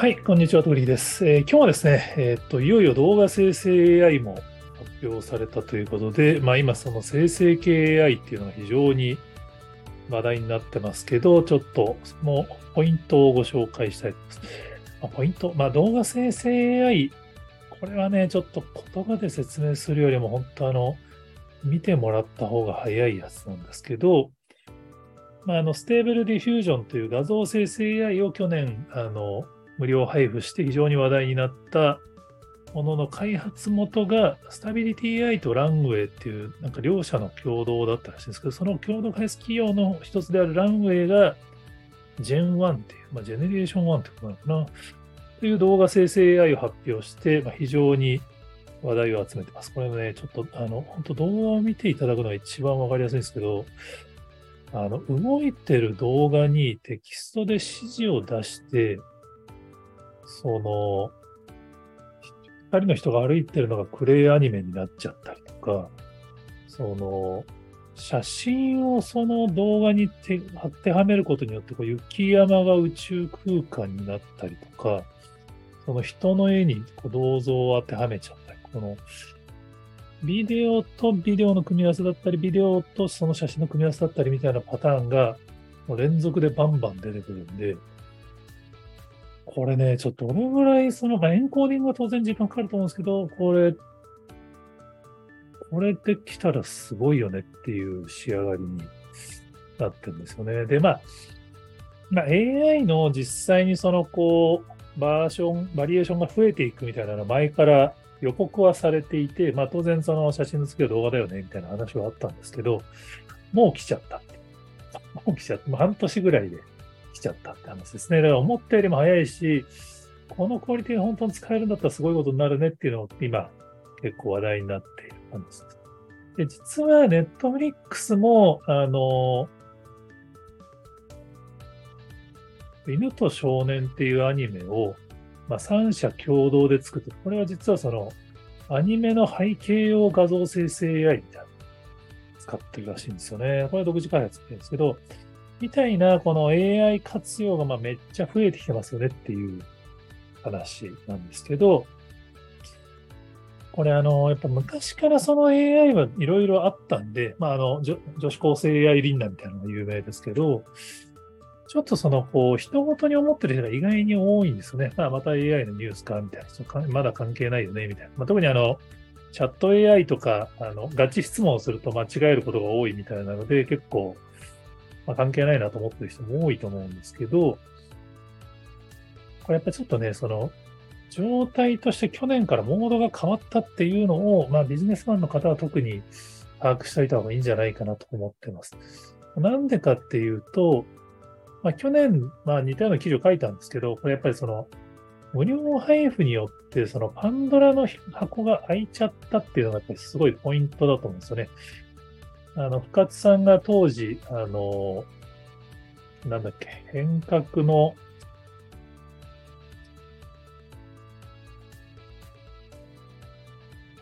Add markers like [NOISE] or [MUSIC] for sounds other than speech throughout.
はい、こんにちは、トリーです。えー今日はですね、えーっと、いよいよ動画生成 AI も発表されたということで、まあ今その生成系 AI っていうのが非常に話題になってますけど、ちょっとそのポイントをご紹介したいと思います。まあ、ポイント、まあ動画生成 AI、これはね、ちょっと言葉で説明するよりも本当あの、見てもらった方が早いやつなんですけど、まあ、あの、 Stable Diffusion という画像生成 AI を去年、あの、無料配布して非常に話題になったものの開発元が、 Stability AI とランウェイっていう、なんか両者の共同だったらしいんですけど、その共同開発企業の一つであるランウェイが、 Gen-1っていう、まあ、ジェネレーション1ってことなのかな、という動画生成 AI を発表して、まあ、非常に話題を集めてます。これもね、ちょっと、あの、本当動画を見ていただくのが一番わかりやすいんですけど、あの、動いてる動画にテキストで指示を出して、その、二人の人が歩いてるのがクレイアニメになっちゃったりとか、その、写真をその動画にて当てはめることによって、こう雪山が宇宙空間になったりとか、その人の絵にこう銅像を当てはめちゃったり、この、ビデオとビデオの組み合わせだったり、ビデオとその写真の組み合わせだったりみたいなパターンが、もう連続でバンバン出てくるんで、これね、ちょっとどれぐらい、その、エンコーディングは当然時間かかると思うんですけど、これ、これできたらすごいよねっていう仕上がりになってるんですよね。で、まあ、まあ、AI の実際にその、こう、バーション、バリエーションが増えていくみたいなの前から予告はされていて、まあ当然その写真の付ける動画だよねみたいな話はあったんですけど、もう来ちゃった。もう来ちゃった。もう半年ぐらいで来ちゃったって話ですね。だから思ったよりも早いし、このクオリティが本当に使えるんだったらすごいことになるねっていうのを今結構話題になっている感じです。で、実はネットフリックスも、あの、犬と少年っていうアニメを、まあ、3社共同で作って、これは実はその、アニメの背景用画像生成 AI みたいな使ってるらしいんですよね。これは独自開発って言うんですけど、みたいなこの AI 活用がまめっちゃ増えてきてますよねっていう話なんですけど、これあの、やっぱ昔からその AI はいろいろあったんで、まああの、女子高生 AI リンナみたいなのが有名ですけど、ちょっとその、こう、人ごとに思ってる人が意外に多いんですよね。まあ、また AI のニュースか、みたいな。そかまだ関係ないよね、みたいな。まあ、特にあの、チャット AI とか、あの、ガチ質問をすると間違えることが多いみたいなので、結構、まあ、関係ないなと思ってる人も多いと思うんですけど、これやっぱりちょっとね、その、状態として去年からモードが変わったっていうのを、まあ、ビジネスマンの方は特に把握しておいた方がいいんじゃないかなと思ってます。なんでかっていうと、まあ、去年、まあ、似たような記事を書いたんですけど、これやっぱりその、無料配布によって、そのパンドラの箱が開いちゃったっていうのがやっぱりすごいポイントだと思うんですよね。あの、深津さんが当時、あの、なんだっけ、変革の、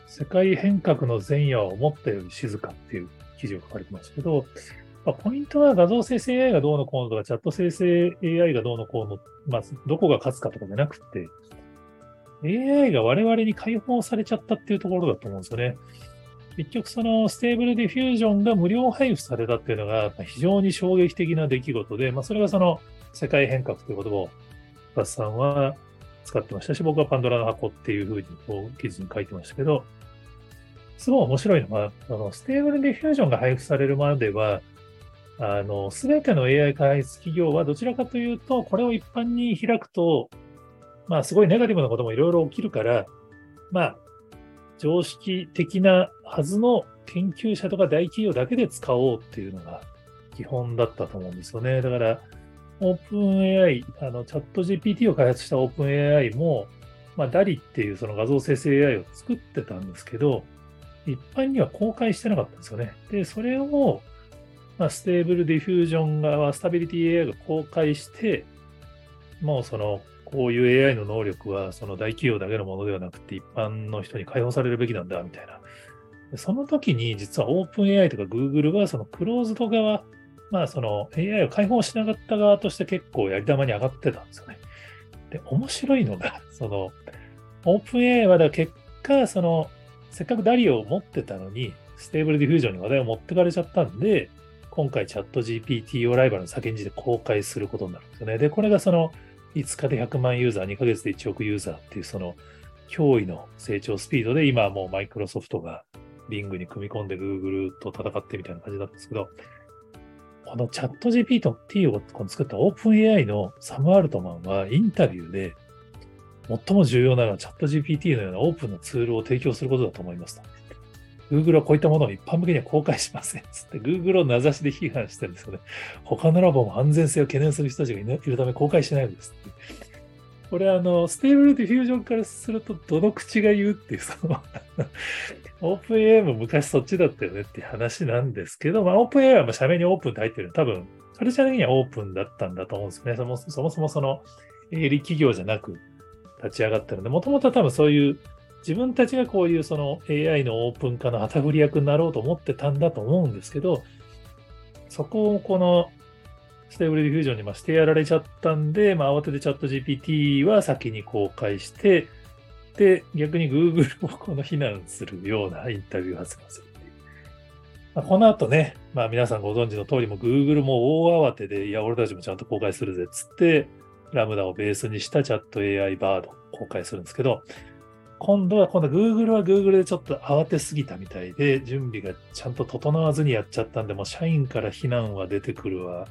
世界変革の前夜は思ったより静かっていう記事を書かれてましたけど、まあ、ポイントは画像生成 AI がどうのこうのとか、チャット生成 AI がどうのこうの、まあ、どこが勝つかとかじゃなくて、AI が我々に解放されちゃったっていうところだと思うんですよね。結局、その Stable Diffusion が無料配布されたっていうのが非常に衝撃的な出来事で、まあ、それがその世界変革という言葉をバスさんは使ってましたし、僕はパンドラの箱っていうふうにこう記事に書いてましたけど、すごい面白いのは、あの Stable Diffusion が配布されるまでは、あの、すべての AI 開発企業はどちらかというと、これを一般に開くと、まあ、すごいネガティブなこともいろいろ起きるから、まあ、常識的なはずの研究者とか大企業だけで使おうっていうのが基本だったと思うんですよね。だから、オープン AI、あの、 ChatGPT を開発したオープン AI も、まあ、 DALL-E っていうその画像生成 AI を作ってたんですけど、一般には公開してなかったんですよね。で、それを、まあ、 Stable Diffusion 側、 Stability AI が公開して、もうその、こういう AI の能力は、その大企業だけのものではなくて、一般の人に解放されるべきなんだ、みたいな。その時に、実は OpenAI とか Google は、そのクローズド側、まあ、その AI を解放しなかった側として結構やり玉に上がってたんですよね。で、面白いのが、その、 OpenAI はだ結果、その、せっかく DALL-E を持ってたのに、 Stable Diffusion に話題を持ってかれちゃったんで、今回チャット GPT をライバルの先んじて公開することになるんですよね。で、これがその5日で100万ユーザー、2ヶ月で1億ユーザーっていうその驚異の成長スピードで今はもうマイクロソフトが Bing に組み込んで Google と戦ってみたいな感じなんですけど、このチャット GPT を作ったオープン AI のサム・アルトマンはインタビューで最も重要なのはチャット GPT のようなオープンなツールを提供することだと思いますと。Google はこういったものを一般向けには公開しません。つって Google を名指しで批判してるんですよね。他のラボも安全性を懸念する人たちがいるため公開しないんですって。これあの、 Stable Diffusion からすると、どの口が言うっていう、その [LAUGHS] オープン AI も昔そっちだったよねっていう話なんですけど、まあ、オープン AI は社名にオープンって入ってる多分、カルチャー的にはオープンだったんだと思うんですね。そもそもその、営利企業じゃなく立ち上がったので、もともとは多分そういう自分たちがこういうその AI のオープン化の旗振り役になろうと思ってたんだと思うんですけど、そこをこの Stable Diffusion にましてやられちゃったんで、まあ、慌ててチャット GPT は先に公開して、で、逆に Google をこの非難するようなインタビューを発言するっていう。まあ、この後ね、まあ皆さんご存知の通りも Google も大慌てで、いや、俺たちもちゃんと公開するぜっつって、ラムダをベースにしたチャット AI バード公開するんですけど、今度は、今度 Google は Google でちょっと慌てすぎたみたいで、準備がちゃんと整わずにやっちゃったんで、もう社員から非難は出てくるわ。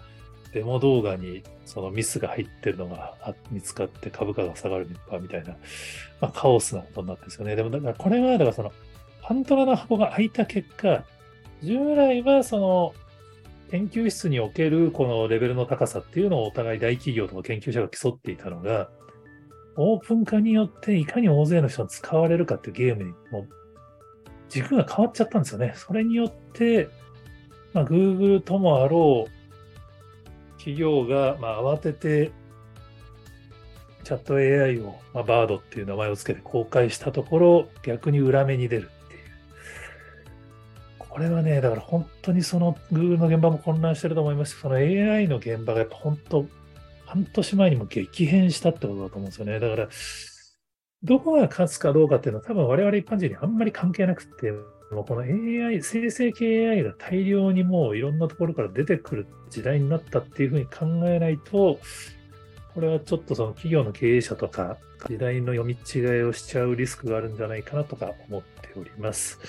デモ動画にそのミスが入ってるのが見つかって株価が下がるみたいな、まあ、カオスなことになってるんですよね。でもだからこれは、だからそのパントラの箱が開いた結果、従来はその研究室におけるこのレベルの高さっていうのをお互い大企業とか研究者が競っていたのが、オープン化によっていかに大勢の人が使われるかっていうゲームにもう軸が変わっちゃったんですよね。それによって、まあ、Google ともあろう企業が、まあ、慌ててチャット AI を、まあ、バードっていう名前を付けて公開したところ、逆に裏目に出るっていう。これはね、だから本当にその Google の現場も混乱してると思いますし、その AI の現場がやっぱ本当、半年前にも激変したってことだと思うんですよね。だから、どこが勝つかどうかっていうのは多分我々一般人にあんまり関係なくて、もうこの AI、生成系 AI が大量にもういろんなところから出てくる時代になったっていうふうに考えないと、これはちょっとその企業の経営者とか時代の読み違いをしちゃうリスクがあるんじゃないかなとか思っております。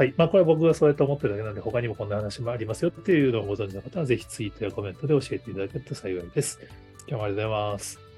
はい。まあ、これは僕がそうやって思ってるだけなんで、他にもこんな話もありますよっていうのをご存知の方は、ぜひツイートやコメントで教えていただけると幸いです。今日もありがとうございます。